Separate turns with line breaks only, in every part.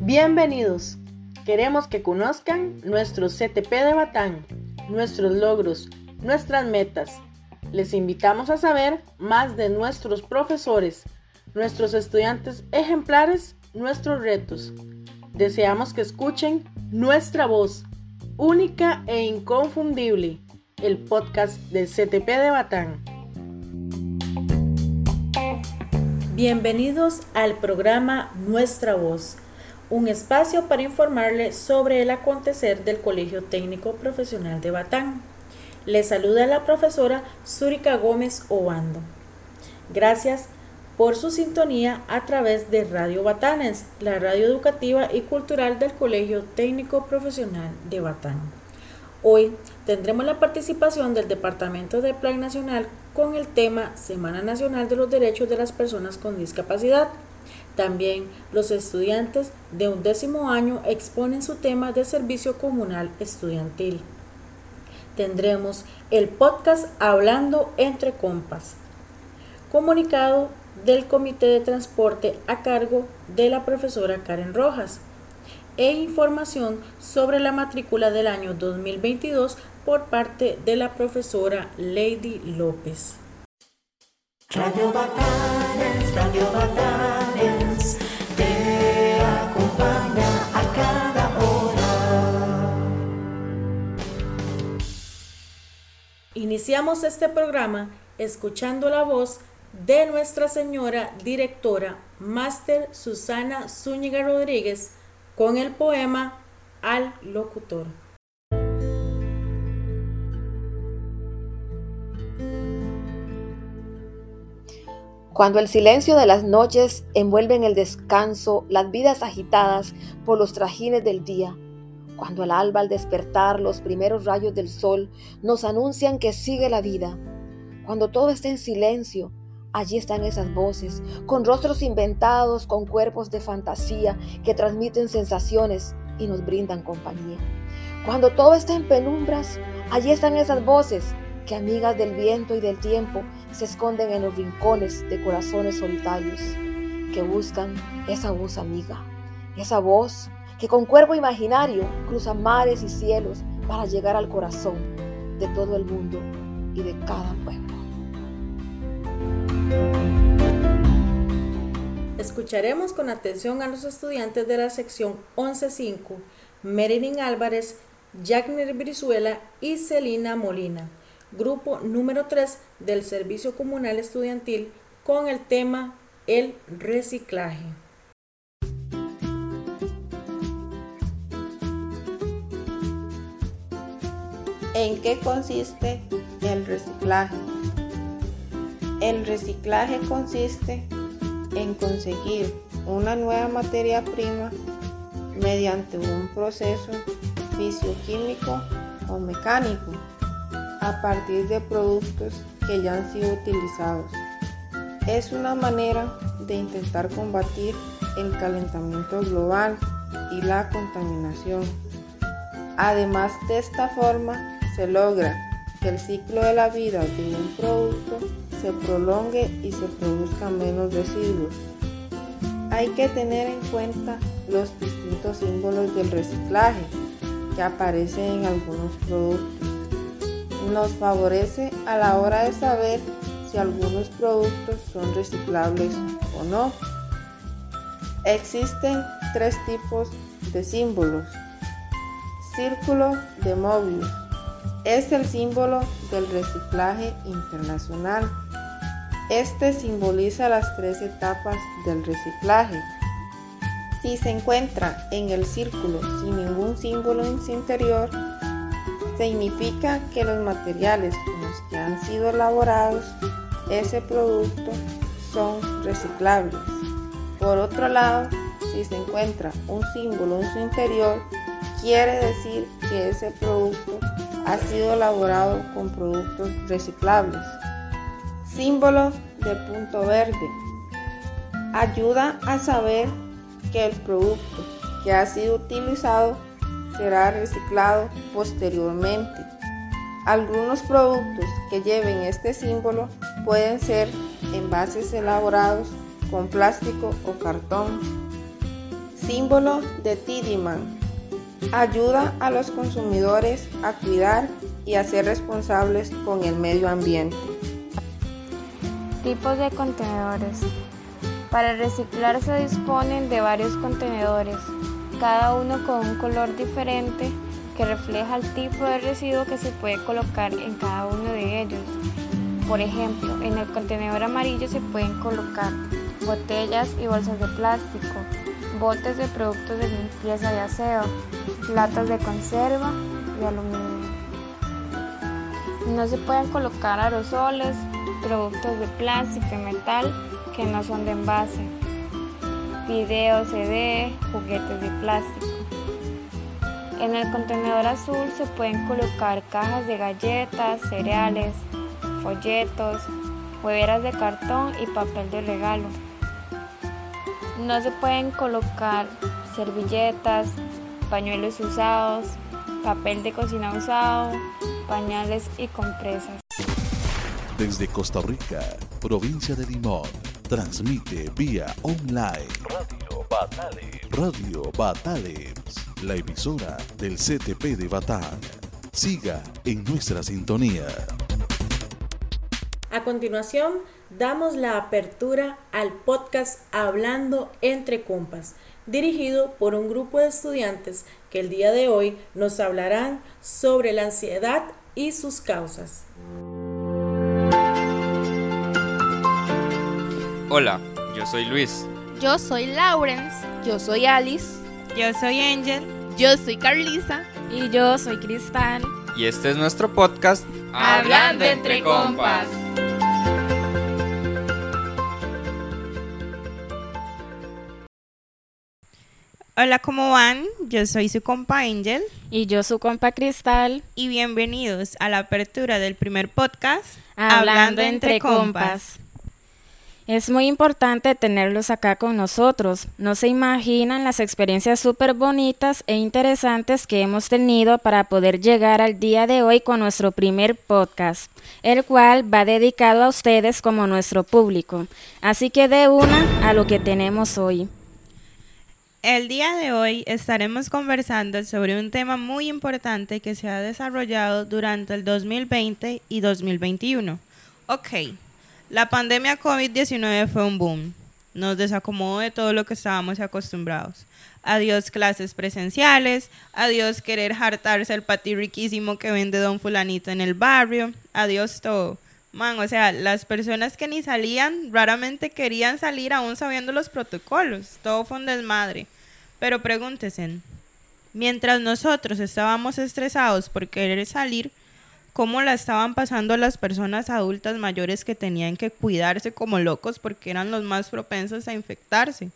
Bienvenidos. Queremos que conozcan nuestro CTP de Batán, nuestros logros, nuestras metas. Les invitamos a saber más de nuestros profesores, nuestros estudiantes ejemplares, nuestros retos. Deseamos que escuchen nuestra voz, única e inconfundible, el podcast del CTP de Batán. Bienvenidos al programa Nuestra Voz un espacio para informarle sobre el acontecer del Colegio Técnico Profesional de Batán. Le saluda la profesora Zúrica Gómez Obando. Gracias por su sintonía a través de Radio Batanes, la radio educativa y cultural del Colegio Técnico Profesional de Batán. Hoy tendremos la participación del Departamento de Plan Nacional con el tema Semana Nacional de los Derechos de las Personas con Discapacidad también los estudiantes de un décimo año exponen su tema de servicio comunal estudiantil. Tendremos el podcast Hablando entre Compas, comunicado del Comité de Transporte a cargo de la profesora Karen Rojas e información sobre la matrícula del año 2022 por parte de la profesora Lady López. Radio Radio Iniciamos este programa escuchando la voz de nuestra señora directora, Máster Susana Zúñiga Rodríguez, con el poema Al Locutor.
Cuando el silencio de las noches envuelve en el descanso las vidas agitadas por los trajines del día, cuando al alba al despertar los primeros rayos del sol nos anuncian que sigue la vida. Cuando todo está en silencio, allí están esas voces, con rostros inventados, con cuerpos de fantasía que transmiten sensaciones y nos brindan compañía. Cuando todo está en penumbras, allí están esas voces que amigas del viento y del tiempo se esconden en los rincones de corazones solitarios, que buscan esa voz amiga, esa voz que con cuerpo imaginario cruza mares y cielos para llegar al corazón de todo el mundo y de cada pueblo.
Escucharemos con atención a los estudiantes de la sección 11.5, Merilyn Álvarez, Jackner Brizuela y Celina Molina, grupo número 3 del Servicio Comunal Estudiantil, con el tema El reciclaje.
¿En qué consiste el reciclaje? El reciclaje consiste en conseguir una nueva materia prima mediante un proceso fisioquímico o mecánico a partir de productos que ya han sido utilizados. Es una manera de intentar combatir el calentamiento global y la contaminación. Además de esta forma, se logra que el ciclo de la vida de un producto se prolongue y se produzcan menos residuos. Hay que tener en cuenta los distintos símbolos del reciclaje que aparecen en algunos productos. Nos favorece a la hora de saber si algunos productos son reciclables o no. Existen tres tipos de símbolos. Círculo de Mobius es el símbolo del reciclaje internacional. Este simboliza las tres etapas del reciclaje. Si se encuentra en el círculo sin ningún símbolo en su interior, significa que los materiales con los que han sido elaborados ese producto son reciclables. Por otro lado, si se encuentra un símbolo en su interior, quiere decir que ese producto ha sido elaborado con productos reciclables. Símbolo de punto verde. Ayuda a saber que el producto que ha sido utilizado será reciclado posteriormente. Algunos productos que lleven este símbolo pueden ser envases elaborados con plástico o cartón. Símbolo de Tidiman. Ayuda a los consumidores a cuidar y a ser responsables con el medio ambiente.
Tipos de contenedores. Para reciclar se disponen de varios contenedores, cada uno con un color diferente que refleja el tipo de residuo que se puede colocar en cada uno de ellos. Por ejemplo, en el contenedor amarillo se pueden colocar botellas y bolsas de plástico, botes de productos de limpieza de aseo, latas de conserva y aluminio. No se pueden colocar aerosoles, productos de plástico y metal que no son de envase, video, CD, juguetes de plástico. En el contenedor azul se pueden colocar cajas de galletas, cereales, folletos, hueveras de cartón y papel de regalo. No se pueden colocar servilletas, pañuelos usados, papel de cocina usado, pañales y compresas.
Desde Costa Rica, provincia de Limón Transmite vía online Radio Batales. Radio Batales, la emisora del CTP de Batán. Siga en nuestra sintonía.
A continuación, damos la apertura al podcast Hablando entre compas, dirigido por un grupo de estudiantes que el día de hoy nos hablarán sobre la ansiedad y sus causas.
Hola, yo soy Luis.
Yo soy Lawrence.
Yo soy Alice.
Yo soy Angel.
Yo soy Carlisa.
Y yo soy Cristal.
Y este es nuestro podcast
Hablando entre compas.
Hola, ¿cómo van? Yo soy su compa Angel.
Y yo su compa Cristal.
Y bienvenidos a la apertura del primer podcast
Hablando, entre, compas. Es muy importante tenerlos acá con nosotros. No se imaginan las experiencias súper bonitas e interesantes que hemos tenido para poder llegar al día de hoy con nuestro primer podcast, el cual va dedicado a ustedes como nuestro público. Así que de una a lo que tenemos hoy.
El día de hoy estaremos conversando sobre un tema muy importante que se ha desarrollado durante el 2020 y 2021. Ok. La pandemia COVID-19 fue un boom. Nos desacomodó de todo lo que estábamos acostumbrados. Adiós clases presenciales, adiós querer hartarse el pati riquísimo que vende don fulanito en el barrio, adiós todo. Man, o sea, las personas que ni salían raramente querían salir aún sabiendo los protocolos. Todo fue un desmadre. Pero pregúntense, mientras nosotros estábamos estresados por querer salir, cómo la estaban pasando las personas adultas mayores que tenían que cuidarse como locos porque eran los más propensos a infectarse.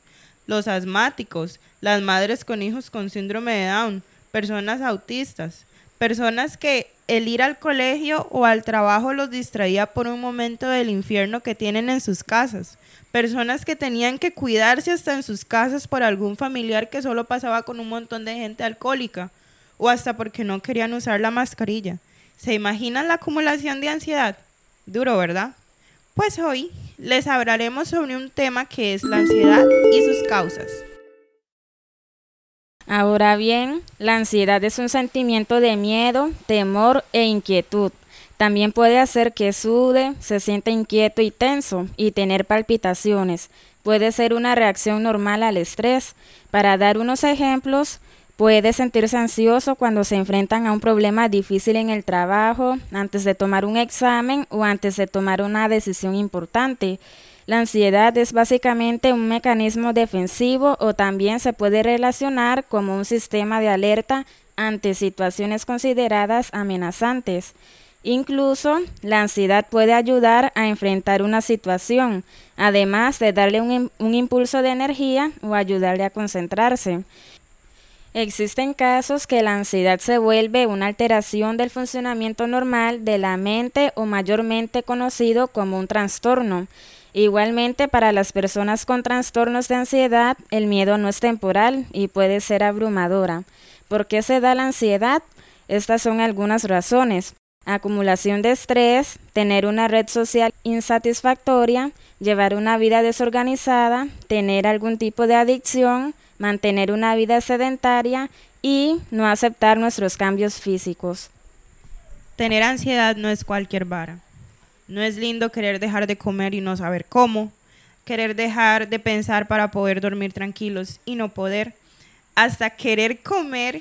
Los asmáticos, las madres con hijos con síndrome de Down, personas autistas, personas que el ir al colegio o al trabajo los distraía por un momento del infierno que tienen en sus casas. Personas que tenían que cuidarse hasta en sus casas por algún familiar que solo pasaba con un montón de gente alcohólica o hasta porque no querían usar la mascarilla. ¿Se imaginan la acumulación de ansiedad? Duro, ¿verdad? Pues hoy les hablaremos sobre un tema que es la ansiedad y sus causas.
Ahora bien, la ansiedad es un sentimiento de miedo, temor e inquietud. También puede hacer que sude, se sienta inquieto y tenso y tener palpitaciones. Puede ser una reacción normal al estrés. Para dar unos ejemplos, Puede sentirse ansioso cuando se enfrentan a un problema difícil en el trabajo, antes de tomar un examen o antes de tomar una decisión importante. La ansiedad es básicamente un mecanismo defensivo o también se puede relacionar como un sistema de alerta ante situaciones consideradas amenazantes. Incluso la ansiedad puede ayudar a enfrentar una situación, además de darle un, un impulso de energía o ayudarle a concentrarse. Existen casos que la ansiedad se vuelve una alteración del funcionamiento normal de la mente o mayormente conocido como un trastorno. Igualmente, para las personas con trastornos de ansiedad, el miedo no es temporal y puede ser abrumadora. ¿Por qué se da la ansiedad? Estas son algunas razones. acumulación de estrés, tener una red social insatisfactoria, llevar una vida desorganizada, tener algún tipo de adicción, mantener una vida sedentaria y no aceptar nuestros cambios físicos.
Tener ansiedad no es cualquier vara. No es lindo querer dejar de comer y no saber cómo, querer dejar de pensar para poder dormir tranquilos y no poder, hasta querer comer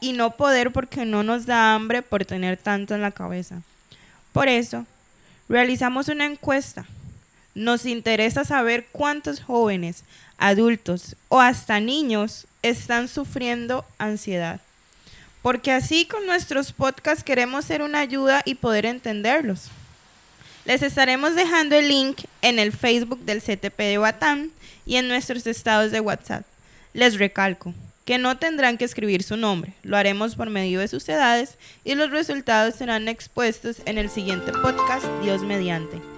y no poder porque no nos da hambre por tener tanto en la cabeza. Por eso, realizamos una encuesta. Nos interesa saber cuántos jóvenes, adultos o hasta niños están sufriendo ansiedad. Porque así con nuestros podcasts queremos ser una ayuda y poder entenderlos. Les estaremos dejando el link en el Facebook del CTP de Batán y en nuestros estados de WhatsApp. Les recalco, que no tendrán que escribir su nombre. Lo haremos por medio de sus edades y los resultados serán expuestos en el siguiente podcast, Dios mediante.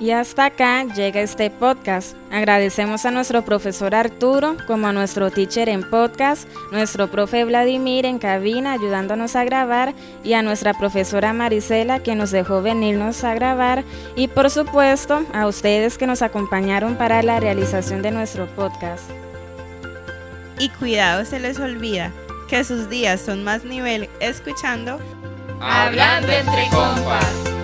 Y hasta acá llega este podcast. Agradecemos a nuestro profesor Arturo, como a nuestro teacher en podcast, nuestro profe Vladimir en cabina ayudándonos a grabar y a nuestra profesora Marisela que nos dejó venirnos a grabar y por supuesto a ustedes que nos acompañaron para la realización de nuestro podcast.
Y cuidado se les olvida que sus días son más nivel escuchando
Hablando entre compas.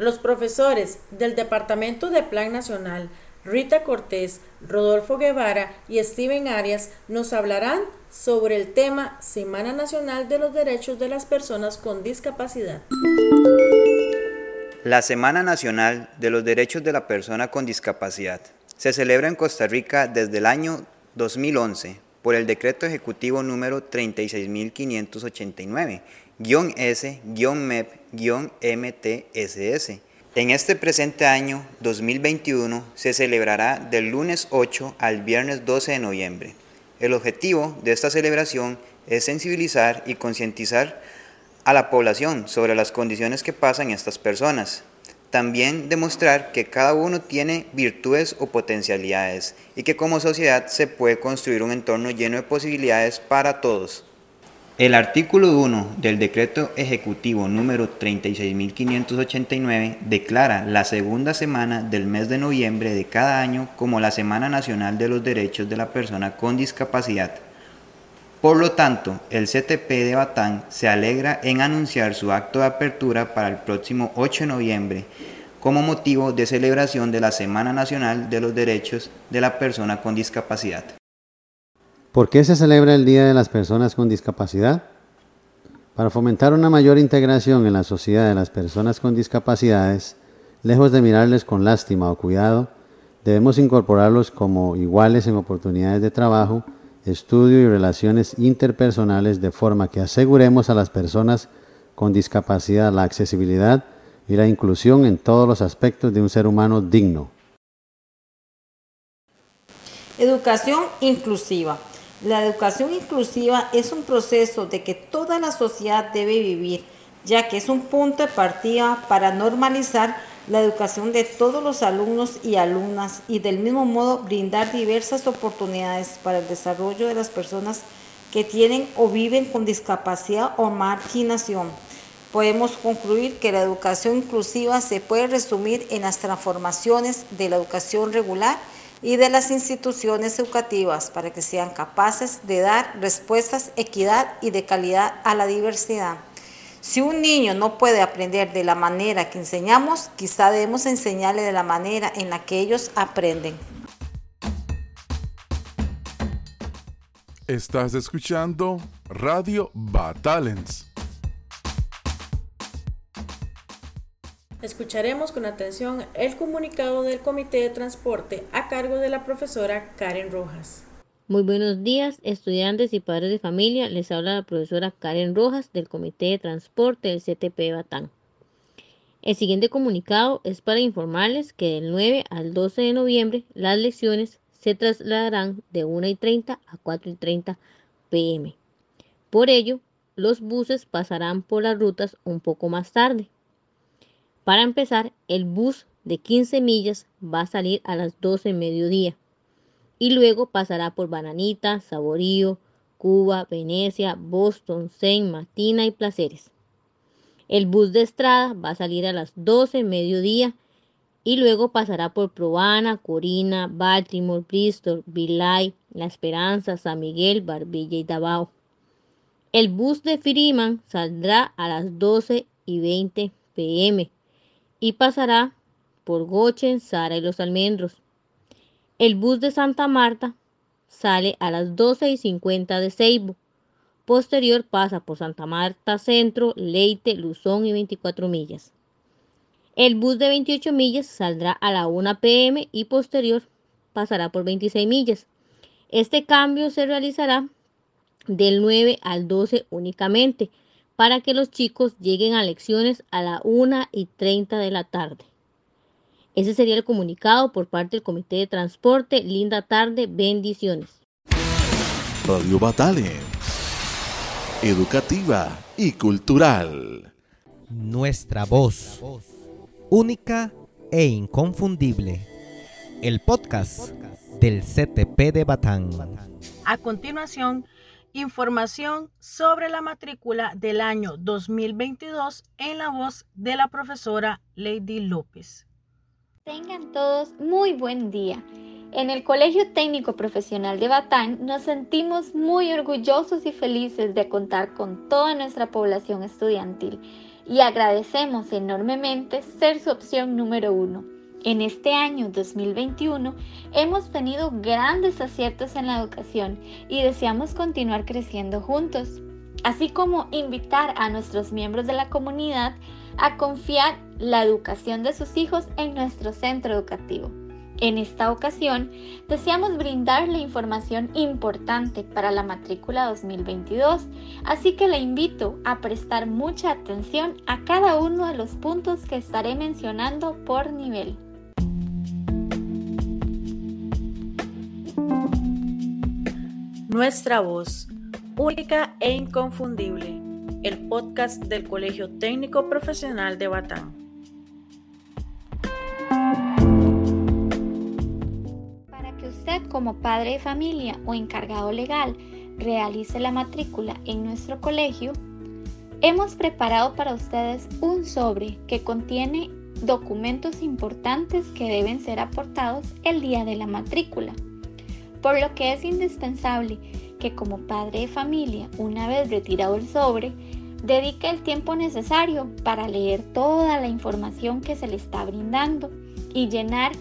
Los profesores del Departamento de Plan Nacional, Rita Cortés, Rodolfo Guevara y Steven Arias, nos hablarán sobre el tema Semana Nacional de los Derechos de las Personas con Discapacidad.
La Semana Nacional de los Derechos de la Persona con Discapacidad se celebra en Costa Rica desde el año 2011 por el Decreto Ejecutivo número 36.589-S-MEP-MTSS. En este presente año 2021 se celebrará del lunes 8 al viernes 12 de noviembre. El objetivo de esta celebración es sensibilizar y concientizar a la población sobre las condiciones que pasan estas personas. También demostrar que cada uno tiene virtudes o potencialidades y que como sociedad se puede construir un entorno lleno de posibilidades para todos. El artículo 1 del decreto ejecutivo número 36.589 declara la segunda semana del mes de noviembre de cada año como la Semana Nacional de los Derechos de la Persona con Discapacidad. Por lo tanto, el CTP de Batán se alegra en anunciar su acto de apertura para el próximo 8 de noviembre como motivo de celebración de la Semana Nacional de los Derechos de la Persona con Discapacidad.
¿Por qué se celebra el Día de las Personas con Discapacidad? Para fomentar una mayor integración en la sociedad de las personas con discapacidades, lejos de mirarles con lástima o cuidado, debemos incorporarlos como iguales en oportunidades de trabajo, estudio y relaciones interpersonales de forma que aseguremos a las personas con discapacidad la accesibilidad y la inclusión en todos los aspectos de un ser humano digno.
Educación inclusiva. La educación inclusiva es un proceso de que toda la sociedad debe vivir, ya que es un punto de partida para normalizar la educación de todos los alumnos y alumnas y del mismo modo brindar diversas oportunidades para el desarrollo de las personas que tienen o viven con discapacidad o marginación. Podemos concluir que la educación inclusiva se puede resumir en las transformaciones de la educación regular y de las instituciones educativas para que sean capaces de dar respuestas equidad y de calidad a la diversidad. Si un niño no puede aprender de la manera que enseñamos, quizá debemos enseñarle de la manera en la que ellos aprenden.
Estás escuchando Radio Batalens.
Escucharemos con atención el comunicado del Comité de Transporte a cargo de la profesora Karen Rojas.
Muy buenos días, estudiantes y padres de familia. Les habla la profesora Karen Rojas del Comité de Transporte del CTP Batán. El siguiente comunicado es para informarles que del 9 al 12 de noviembre las lecciones se trasladarán de 1 y 30 a 4 y 30 pm. Por ello, los buses pasarán por las rutas un poco más tarde. Para empezar, el bus de 15 millas va a salir a las 12 de mediodía y luego pasará por Bananita, Saborío, Cuba, Venecia, Boston, Saint, Matina y Placeres. El bus de Estrada va a salir a las 12 mediodía y luego pasará por Probana, Corina, Baltimore, Bristol, Vilay, La Esperanza, San Miguel, Barbilla y Dabao. El bus de Freeman saldrá a las 12 y 20 pm y pasará por Gochen, Sara y Los Almendros. El bus de Santa Marta sale a las 12 y 50 de Ceibo. Posterior pasa por Santa Marta Centro, Leite, Luzón y 24 millas. El bus de 28 millas saldrá a la 1 pm y posterior pasará por 26 millas. Este cambio se realizará del 9 al 12 únicamente para que los chicos lleguen a lecciones a la 1 y 30 de la tarde. Ese sería el comunicado por parte del Comité de Transporte. Linda tarde, bendiciones.
Radio Batale, educativa y cultural.
Nuestra voz, única e inconfundible. El podcast del CTP de Batán.
A continuación, información sobre la matrícula del año 2022 en la voz de la profesora Lady López.
Tengan todos muy buen día. En el Colegio Técnico Profesional de Batán nos sentimos muy orgullosos y felices de contar con toda nuestra población estudiantil y agradecemos enormemente ser su opción número uno. En este año 2021 hemos tenido grandes aciertos en la educación y deseamos continuar creciendo juntos, así como invitar a nuestros miembros de la comunidad a confiar la educación de sus hijos en nuestro centro educativo. En esta ocasión, deseamos brindarle información importante para la matrícula 2022, así que le invito a prestar mucha atención a cada uno de los puntos que estaré mencionando por nivel.
Nuestra voz, única e inconfundible el podcast del Colegio Técnico Profesional de Batán.
Para que usted como padre de familia o encargado legal realice la matrícula en nuestro colegio, hemos preparado para ustedes un sobre que contiene documentos importantes que deben ser aportados el día de la matrícula, por lo que es indispensable que como padre de familia, una vez retirado el sobre, dedique el tiempo necesario para leer toda la información que se le está brindando y llenar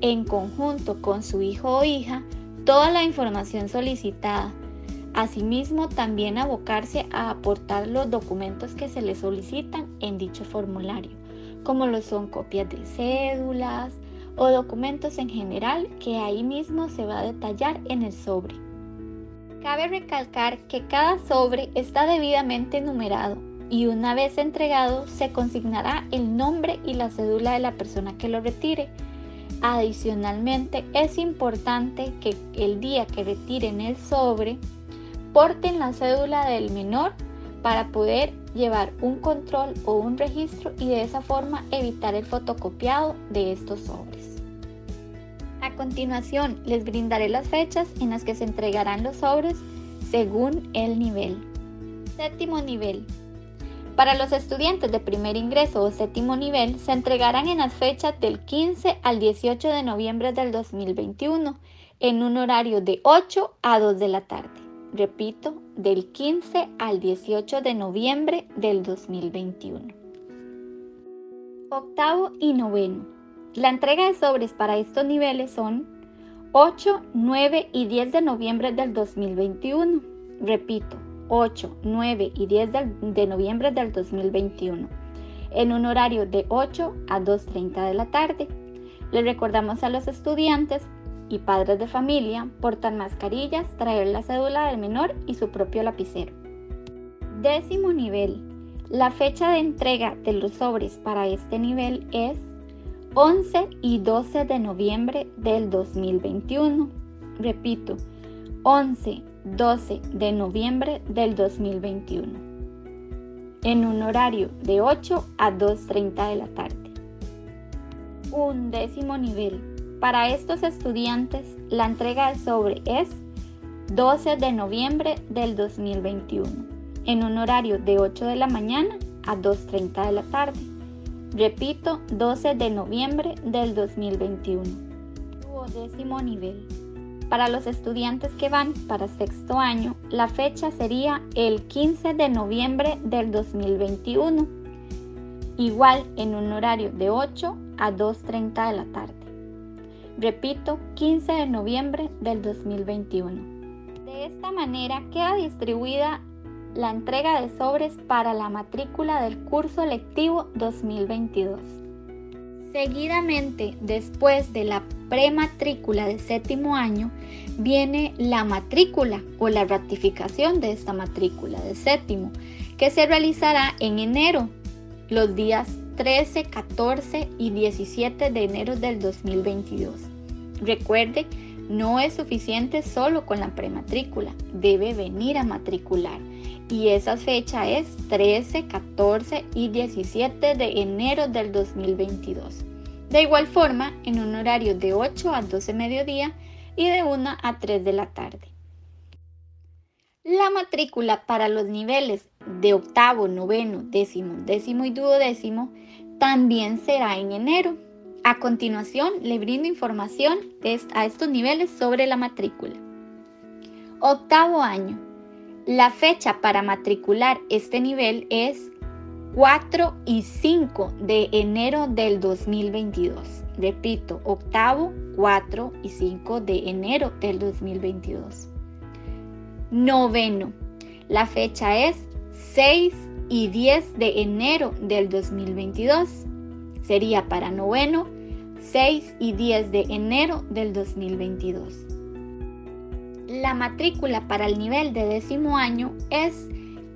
en conjunto con su hijo o hija toda la información solicitada. Asimismo, también abocarse a aportar los documentos que se le solicitan en dicho formulario, como lo son copias de cédulas o documentos en general que ahí mismo se va a detallar en el sobre. Cabe recalcar que cada sobre está debidamente numerado y una vez entregado se consignará el nombre y la cédula de la persona que lo retire. Adicionalmente, es importante que el día que retiren el sobre, porten la cédula del menor para poder llevar un control o un registro y de esa forma evitar el fotocopiado de estos sobres. A continuación, les brindaré las fechas en las que se entregarán los sobres según el nivel. Séptimo nivel. Para los estudiantes de primer ingreso o séptimo nivel, se entregarán en las fechas del 15 al 18 de noviembre del 2021, en un horario de 8 a 2 de la tarde. Repito, del 15 al 18 de noviembre del 2021. Octavo y noveno. La entrega de sobres para estos niveles son 8, 9 y 10 de noviembre del 2021. Repito, 8, 9 y 10 de noviembre del 2021. En un horario de 8 a 2.30 de la tarde. Les recordamos a los estudiantes y padres de familia portar mascarillas, traer la cédula del menor y su propio lapicero. Décimo nivel. La fecha de entrega de los sobres para este nivel es 11 y 12 de noviembre del 2021. Repito, 11, 12 de noviembre del 2021. En un horario de 8 a 2.30 de la tarde. Un décimo nivel. Para estos estudiantes, la entrega del sobre es 12 de noviembre del 2021, en un horario de 8 de la mañana a 2.30 de la tarde. Repito, 12 de noviembre del 2021. Duodécimo nivel. Para los estudiantes que van para sexto año, la fecha sería el 15 de noviembre del 2021, igual en un horario de 8 a 2.30 de la tarde. Repito, 15 de noviembre del 2021. De esta manera queda distribuida la entrega de sobres para la matrícula del curso lectivo 2022. Seguidamente, después de la prematrícula de séptimo año, viene la matrícula o la ratificación de esta matrícula de séptimo, que se realizará en enero, los días 13, 14 y 17 de enero del 2022. Recuerde, no es suficiente solo con la prematrícula, debe venir a matricular y esa fecha es 13, 14 y 17 de enero del 2022. De igual forma, en un horario de 8 a 12 mediodía y de 1 a 3 de la tarde. La matrícula para los niveles de octavo, noveno, décimo, décimo y duodécimo también será en enero. A continuación, le brindo información a estos niveles sobre la matrícula. Octavo año. La fecha para matricular este nivel es 4 y 5 de enero del 2022. Repito, octavo, 4 y 5 de enero del 2022. Noveno. La fecha es 6 y 10 de enero del 2022. Sería para noveno 6 y 10 de enero del 2022. La matrícula para el nivel de décimo año es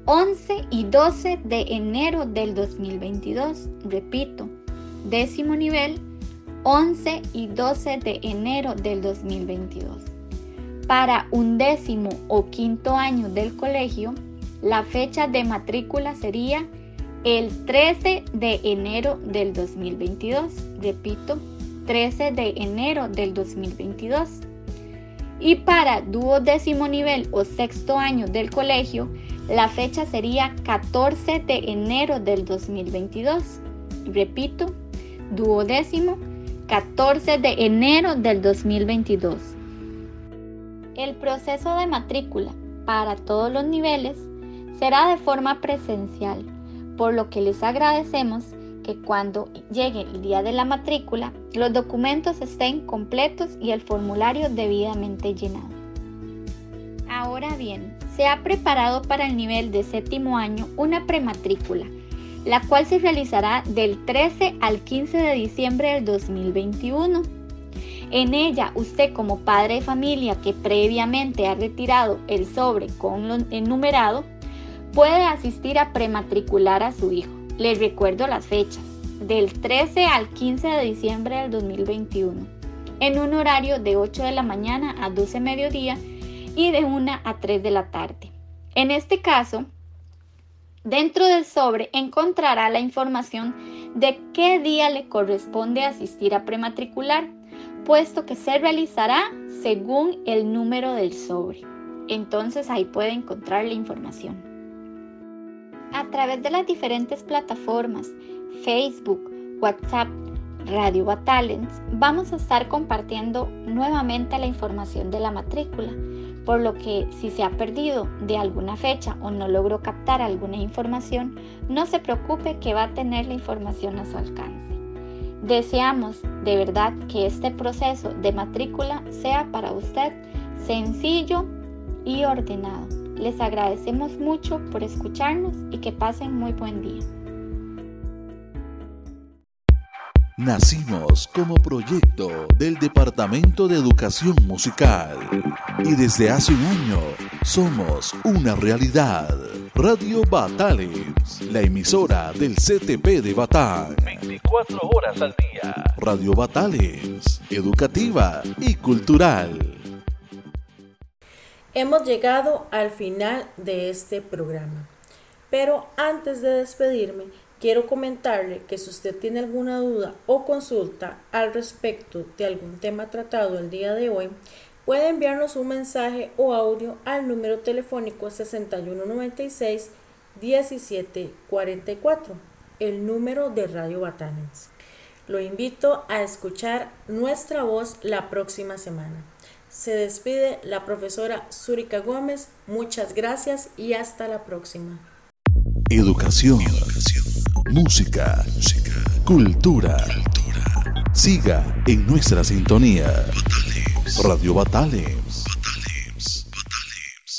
11 y 12 de enero del 2022. Repito, décimo nivel 11 y 12 de enero del 2022. Para un décimo o quinto año del colegio, la fecha de matrícula sería el 13 de enero del 2022. Repito, 13 de enero del 2022. Y para duodécimo nivel o sexto año del colegio, la fecha sería 14 de enero del 2022. Repito, duodécimo, 14 de enero del 2022. El proceso de matrícula para todos los niveles será de forma presencial, por lo que les agradecemos que cuando llegue el día de la matrícula los documentos estén completos y el formulario debidamente llenado. Ahora bien, se ha preparado para el nivel de séptimo año una prematrícula, la cual se realizará del 13 al 15 de diciembre del 2021. En ella, usted como padre de familia que previamente ha retirado el sobre con lo enumerado, puede asistir a prematricular a su hijo. Les recuerdo las fechas, del 13 al 15 de diciembre del 2021, en un horario de 8 de la mañana a 12 mediodía y de 1 a 3 de la tarde. En este caso, dentro del sobre encontrará la información de qué día le corresponde asistir a prematricular, puesto que se realizará según el número del sobre. Entonces ahí puede encontrar la información. A través de las diferentes plataformas, Facebook, WhatsApp, Radio Batalents, vamos a estar compartiendo nuevamente la información de la matrícula, por lo que si se ha perdido de alguna fecha o no logró captar alguna información, no se preocupe que va a tener la información a su alcance. Deseamos de verdad que este proceso de matrícula sea para usted sencillo y ordenado. Les agradecemos mucho por escucharnos y que pasen muy buen día.
Nacimos como proyecto del Departamento de Educación Musical y desde hace un año somos una realidad. Radio Batales, la emisora del CTP de Batán. 24 horas al día. Radio Batales, educativa y cultural.
Hemos llegado al final de este programa, pero antes de despedirme, quiero comentarle que si usted tiene alguna duda o consulta al respecto de algún tema tratado el día de hoy, puede enviarnos un mensaje o audio al número telefónico 6196 1744, el número de Radio Batanens. Lo invito a escuchar nuestra voz la próxima semana. Se despide la profesora Zurika Gómez. Muchas gracias y hasta la próxima.
Educación, música, cultura. Siga en nuestra sintonía. Radio Batale